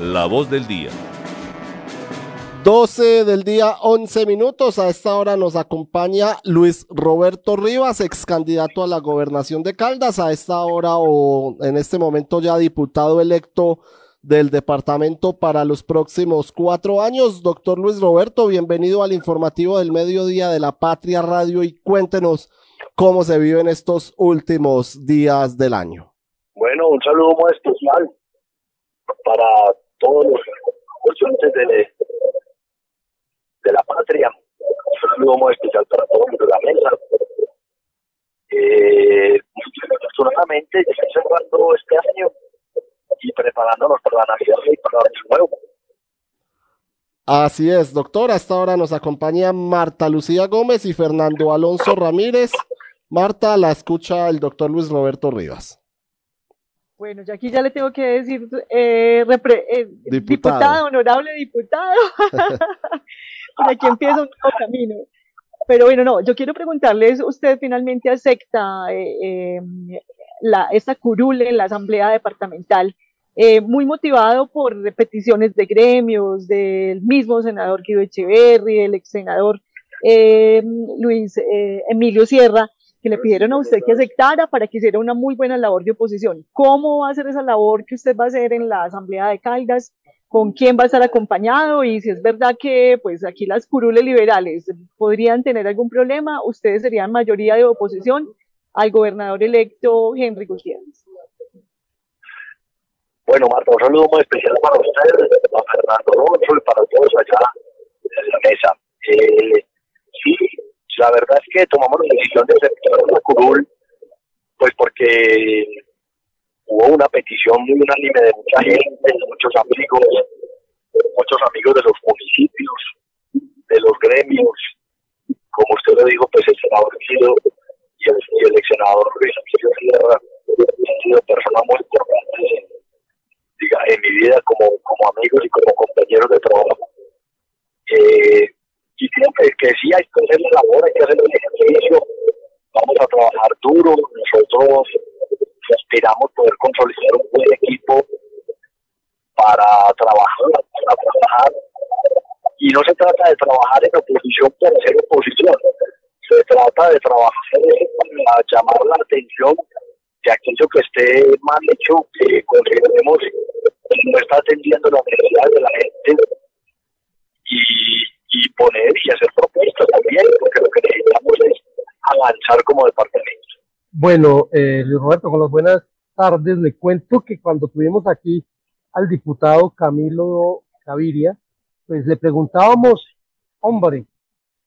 La voz del día. 12 del día, 11 minutos. A esta hora nos acompaña Luis Roberto Rivas, ex candidato a la gobernación de Caldas. A esta hora o en este momento ya diputado electo del departamento para los próximos cuatro años. Doctor Luis Roberto, bienvenido al informativo del mediodía de la Patria Radio y cuéntenos cómo se viven estos últimos días del año. Bueno, un saludo muy especial para todos los oyentes de, de la patria. Un saludo muy especial para todos los de la mesa. Eh, afortunadamente, ya cerrando este año y preparándonos para la Navidad y para el nuevo. Así es, doctor. Hasta ahora nos acompaña Marta Lucía Gómez y Fernando Alonso Ramírez. Marta, la escucha el doctor Luis Roberto Rivas. Bueno, yo aquí ya le tengo que decir, eh, eh, diputado. honorable diputado. Por aquí empieza un nuevo camino. Pero bueno, no, yo quiero preguntarles, ¿usted finalmente acepta eh, la, esta curule en la Asamblea Departamental? muy motivado por peticiones de gremios, del mismo senador Guido Echeverri, el ex senador Luis Emilio Sierra, que le pidieron a usted que aceptara para que hiciera una muy buena labor de oposición. ¿Cómo va a ser esa labor que usted va a hacer en la Asamblea de Caldas? ¿Con quién va a estar acompañado? Y si es verdad que pues aquí las curules liberales podrían tener algún problema, ustedes serían mayoría de oposición al gobernador electo Henry Gutiérrez. Bueno, Marta, un saludo muy especial para usted, para Fernando Rocho y para todos allá en la mesa. Eh, sí, la verdad es que tomamos la decisión de curul, hubo una petición muy unánime de mucha gente, de muchos amigos, muchos amigos de los municipios, de los gremios, como usted lo dijo, pues el senador y el, y el ex senador Luis Sierra personas muy importantes en, en mi vida como, como amigos y como compañeros de trabajo. Eh, y que, que sí hay que hacer la labor, hay que hacer el ejercicio, vamos a trabajar duro, nosotros aspiramos poder consolidar un buen equipo para trabajar, para trabajar, y no se trata de trabajar en oposición para ser oposición, se trata de trabajar para llamar la atención de aquello que esté mal hecho, que consideremos no está atendiendo las necesidades de la gente. Y poner y hacer propuestas también, porque lo que necesitamos es avanzar como departamento. Bueno, eh, Luis Roberto, con las buenas tardes, le cuento que cuando tuvimos aquí al diputado Camilo Gaviria, pues le preguntábamos, hombre,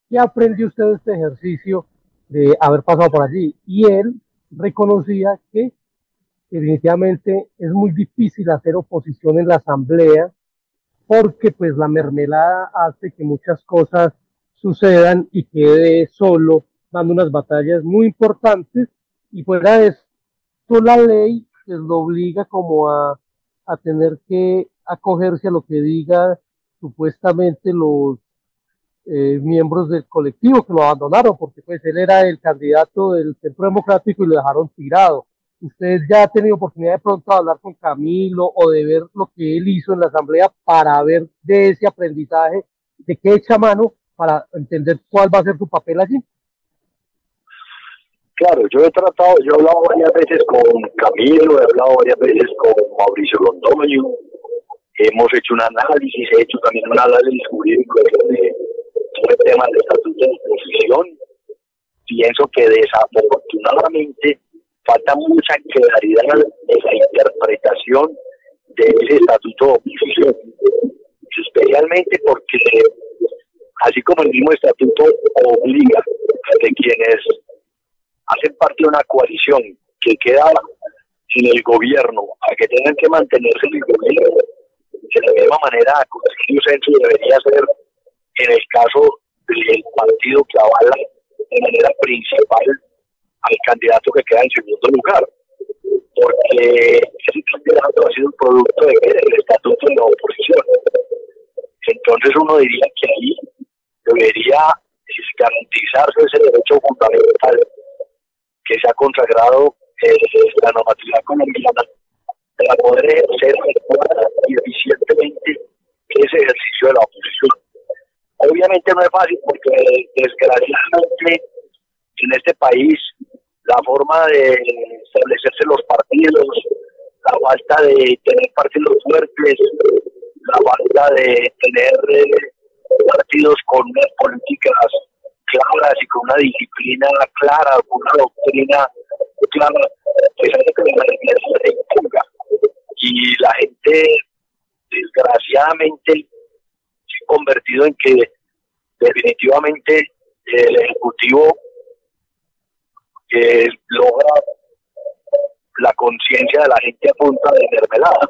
¿qué aprendió usted de este ejercicio de haber pasado por allí? Y él reconocía que definitivamente es muy difícil hacer oposición en la asamblea porque pues la mermelada hace que muchas cosas sucedan y quede solo dando unas batallas muy importantes y fuera de esto la ley pues lo obliga como a, a tener que acogerse a lo que diga supuestamente los eh, miembros del colectivo que lo abandonaron, porque pues él era el candidato del Centro Democrático y lo dejaron tirado. ¿Usted ya ha tenido oportunidad de pronto de hablar con Camilo o de ver lo que él hizo en la asamblea para ver de ese aprendizaje, de qué echa mano para entender cuál va a ser su papel allí? Claro, yo he tratado, yo he hablado varias veces con Camilo, he hablado varias veces con Mauricio Londoño, hemos hecho un análisis, he hecho también un análisis jurídico sobre temas de estatuto de oposición. Pienso que desafortunadamente falta mucha claridad en la interpretación de ese estatuto de oposición, especialmente porque, así como el mismo estatuto obliga a que quienes una coalición que queda en el gobierno a que tengan que mantenerse en el gobierno, de la misma manera, el Censo debería ser en el caso del partido que avala de manera principal al candidato que queda en segundo lugar, porque ese candidato ha sido un producto del estatuto de la oposición. Entonces uno diría que ahí debería garantizarse ese derecho fundamental consagrado eh, la normatividad colombiana para poder ejercer y eficientemente ese ejercicio de la oposición. Obviamente no es fácil porque desgraciadamente en este país la forma de establecerse los partidos, la falta de tener partidos fuertes, la falta de tener eh, partidos con políticas claras y con una disciplina clara, con una doctrina clara, pues hace que la gente se imponga. Y la gente, desgraciadamente, se ha convertido en que definitivamente el Ejecutivo logra la conciencia de la gente a punta de mermelada.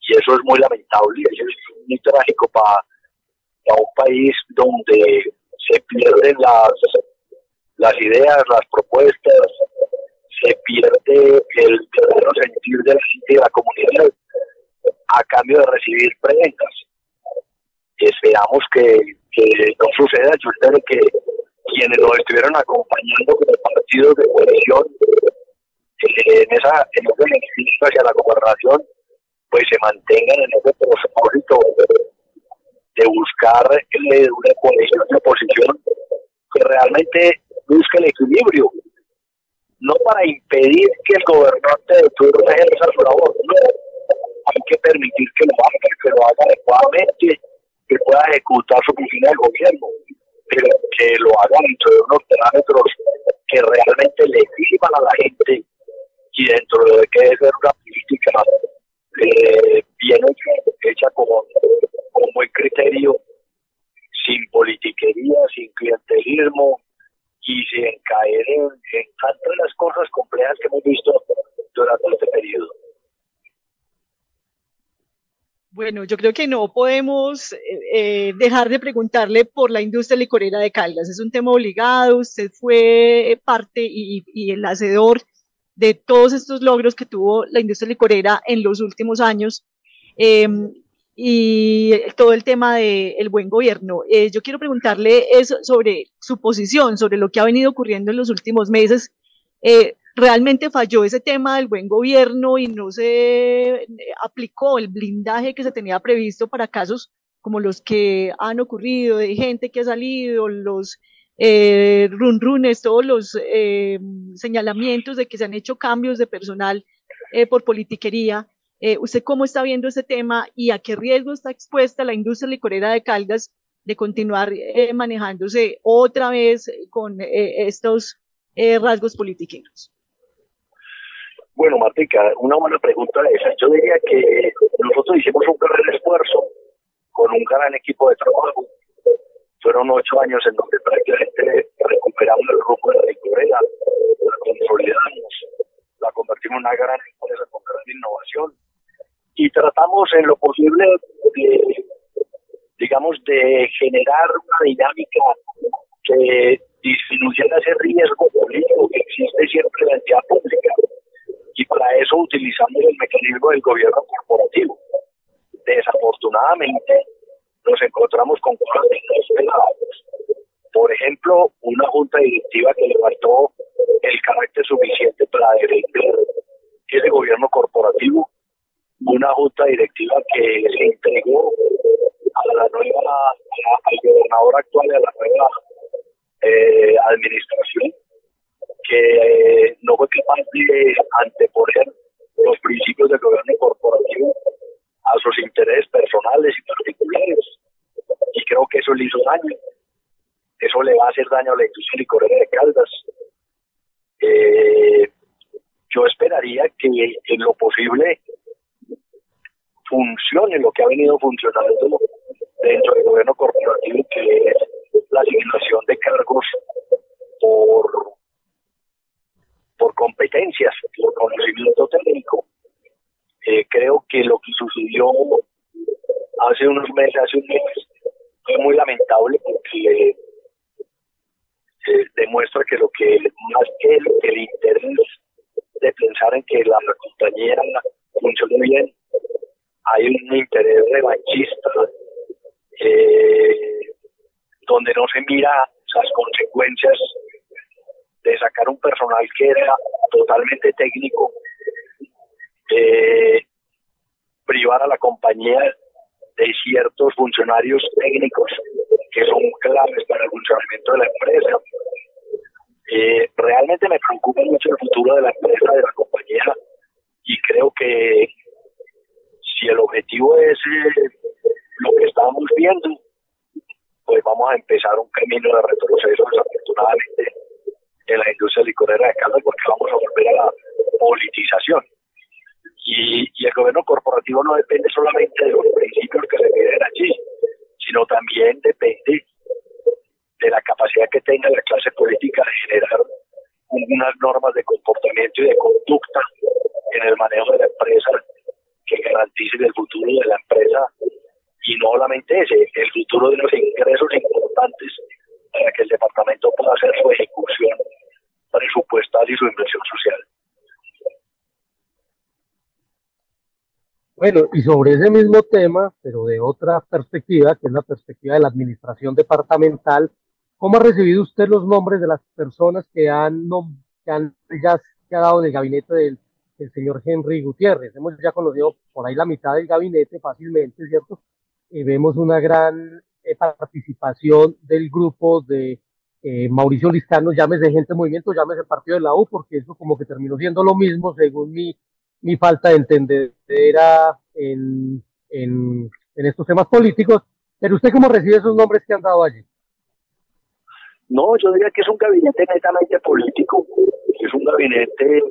Y eso es muy lamentable, eso es muy trágico para un país donde se pierden las, ideas, las propuestas, se pierde el verdadero sentir de la comunidad a cambio de recibir prendas. Esperamos que, que no suceda. Yo espero que quienes nos estuvieron acompañando con el partido de coalición eh, en esa en ese hacia la gobernación, pues se mantengan en ese propósito de buscar eh, una coalición de oposición que realmente busque el equilibrio, no para impedir que el gobernante de turno ejerza su labor, no, hay que permitir que lo haga, que lo haga adecuadamente, que pueda ejecutar su función de gobierno pero que lo hagan dentro de unos parámetros que realmente le sirvan a la gente y dentro de que es una política eh, bien hecha, con, con buen criterio, sin politiquería, sin clientelismo y sin caer en, en tantas las cosas complejas que hemos visto durante este periodo. Bueno, yo creo que no podemos eh, eh, dejar de preguntarle por la industria licorera de Caldas. Es un tema obligado. Usted fue parte y, el hacedor de todos estos logros que tuvo la industria licorera en los últimos años. Em, y todo el tema del buen gobierno. Eh, yo quiero preguntarle sobre su posición, sobre lo que ha venido ocurriendo en los últimos meses realmente falló ese tema del buen gobierno y no se eh, aplicó el blindaje que se tenía previsto para casos como los que han ocurrido, de gente que ha salido, los eh, run runes, todos los eh, señalamientos de que se han hecho cambios de personal eh, por politiquería. Eh, ¿Usted cómo está viendo ese tema y a qué riesgo está expuesta la industria licorera de Caldas de continuar manejándose otra vez con estos rasgos politiqueros? Bueno, Martica, una buena pregunta esa. Yo diría que nosotros hicimos un gran esfuerzo con un gran equipo de trabajo. Fueron ocho años en donde prácticamente recuperamos el rumbo de la licorera, la consolidamos, la convertimos en una gran empresa con gran innovación y tratamos en lo posible de, digamos, de generar una dinámica que disminuyera ese riesgo político que existe siempre en la entidad pública y para eso utilizamos el mecanismo del gobierno corporativo. Desafortunadamente, nos encontramos con cosas. Por ejemplo, una junta directiva que le faltó el carácter suficiente para defender ese gobierno corporativo, una junta directiva que se entregó a la nueva, al gobernador actual y a la nueva eh, administración que no fue capaz de anteponer los principios del gobierno corporativo a sus intereses personales y particulares. Y creo que eso le hizo daño. Eso le va a hacer daño a la industria licorera de Caldas. Eh, yo esperaría que en lo posible funcione lo que ha venido funcionando dentro del gobierno corporativo, que es la asignación de cargos por por competencias, por conocimiento técnico. Eh, creo que lo que sucedió hace unos meses, hace un mes, fue muy lamentable porque demuestra que lo que más que el, interés de pensar en que la, compañía funcione bien, hay un interés revanchista eh, donde no se mira las consecuencias de sacar un personal que era totalmente técnico, eh, privar a la compañía de ciertos funcionarios técnicos que son claves para el funcionamiento de la empresa. Eh, realmente me preocupa mucho el futuro de la empresa, de la compañía, y creo que si el objetivo es eh, lo que estamos viendo, pues vamos a empezar un camino de retroceso desafortunadamente en la industria licorera de caldas porque vamos a volver a la politización. Y, y el gobierno corporativo no depende solamente de los principios que se piden allí, sino también depende de la capacidad que tenga la clase política de generar unas normas de comportamiento y de conducta en el manejo de la empresa que garanticen el futuro de la empresa y no solamente ese, el futuro de los ingresos importantes para que el departamento pueda hacer su ejecución presupuestal y su inversión social. Bueno, y sobre ese mismo tema, pero de otra perspectiva, que es la perspectiva de la administración departamental, ¿cómo ha recibido usted los nombres de las personas que han, que han ya quedado en el gabinete del, señor Henry Gutiérrez? Hemos ya conocido por ahí la mitad del gabinete fácilmente, ¿cierto? Y vemos una gran eh, participación del grupo de eh, Mauricio Listano, llámese gente movimiento, llámese partido de la U, porque eso como que terminó siendo lo mismo según mi mi falta de entender en, en, en estos temas políticos. Pero usted cómo recibe esos nombres que han dado allí? No, yo diría que es un gabinete netamente político, es un gabinete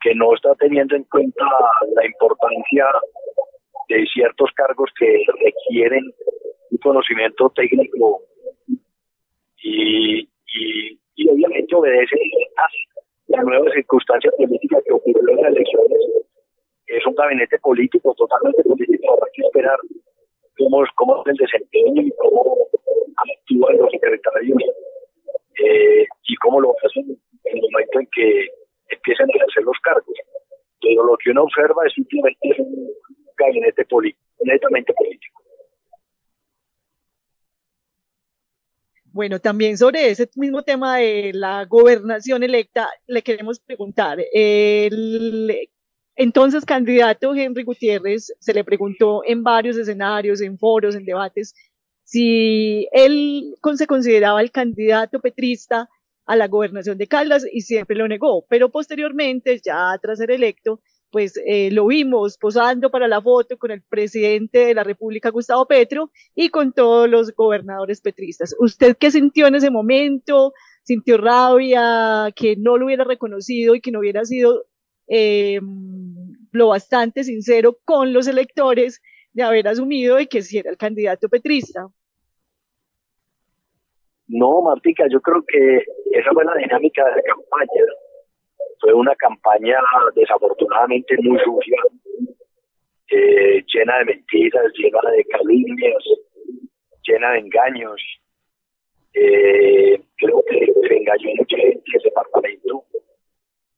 que no está teniendo en cuenta la importancia de ciertos cargos que requieren un conocimiento técnico y, y, obviamente obedece a la nueva circunstancia política que ocurrió en las elecciones. Es un gabinete político, totalmente político. Habrá que esperar cómo, cómo es el desempeño y cómo actúan los secretarios eh, y cómo lo hacen en el momento en que empiezan a ejercer los cargos. Pero lo que uno observa es simplemente un gabinete político, netamente político. Bueno, también sobre ese mismo tema de la gobernación electa, le queremos preguntar, el entonces candidato Henry Gutiérrez se le preguntó en varios escenarios, en foros, en debates, si él se consideraba el candidato petrista a la gobernación de Caldas y siempre lo negó, pero posteriormente, ya tras ser electo, pues eh, lo vimos posando para la foto con el presidente de la República, Gustavo Petro, y con todos los gobernadores petristas. ¿Usted qué sintió en ese momento? ¿Sintió rabia que no lo hubiera reconocido y que no hubiera sido eh, lo bastante sincero con los electores de haber asumido de que si era el candidato petrista? No, Martica, yo creo que esa fue la dinámica de la campaña fue una campaña desafortunadamente muy sucia, eh, llena de mentiras, llena de calumnias, llena de engaños. Eh, creo que se engañó mucha gente en ese departamento.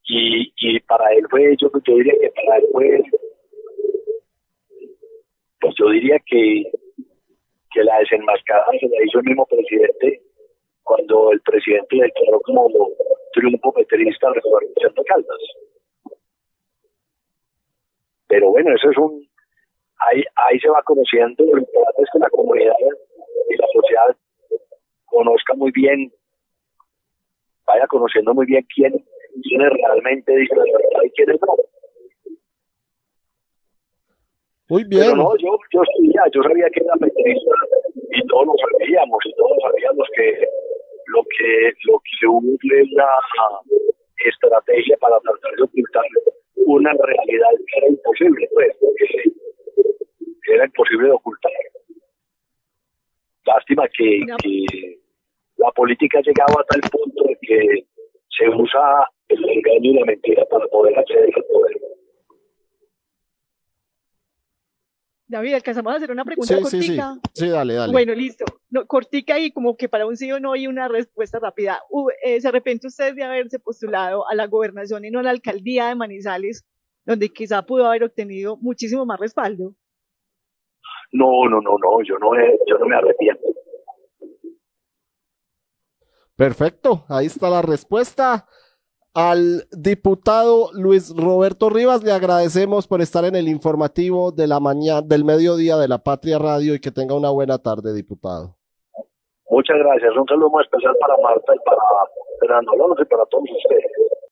Y, y para él fue, yo, yo diría que para él fue, pues yo diría que, que la desenmascarada se la hizo el mismo presidente cuando el presidente declaró como triunfo peterista al recorrer de Caldas. Pero bueno, eso es un... Ahí, ahí se va conociendo, lo importante es que la comunidad y la sociedad conozca muy bien, vaya conociendo muy bien quién, quién es realmente verdad y quién es no. Muy bien. Pero no, yo, yo sabía, yo sabía que era peterista y todos lo sabíamos y todos sabíamos que lo que lo que hubo una estrategia para tratar de ocultar una realidad que era imposible, pues, porque era imposible de ocultar. Lástima que, que la política ha llegado a tal punto de que se usa el engaño y la mentira para poder acceder al poder. David, alcanzamos a hacer una pregunta sí, cortica. Sí, sí. sí, dale, dale. Bueno, listo. Cortica y como que para un sí o no hay una respuesta rápida. Eh, ¿Se arrepiente usted de haberse postulado a la gobernación y no a la alcaldía de Manizales, donde quizá pudo haber obtenido muchísimo más respaldo? No, no, no, no, yo no, yo no me arrepiento. Perfecto, ahí está la respuesta. Al diputado Luis Roberto Rivas le agradecemos por estar en el informativo de la mañana del mediodía de la Patria Radio y que tenga una buena tarde, diputado. Muchas gracias. Un saludo muy especial para Marta y para Fernando Alonso y para todos ustedes.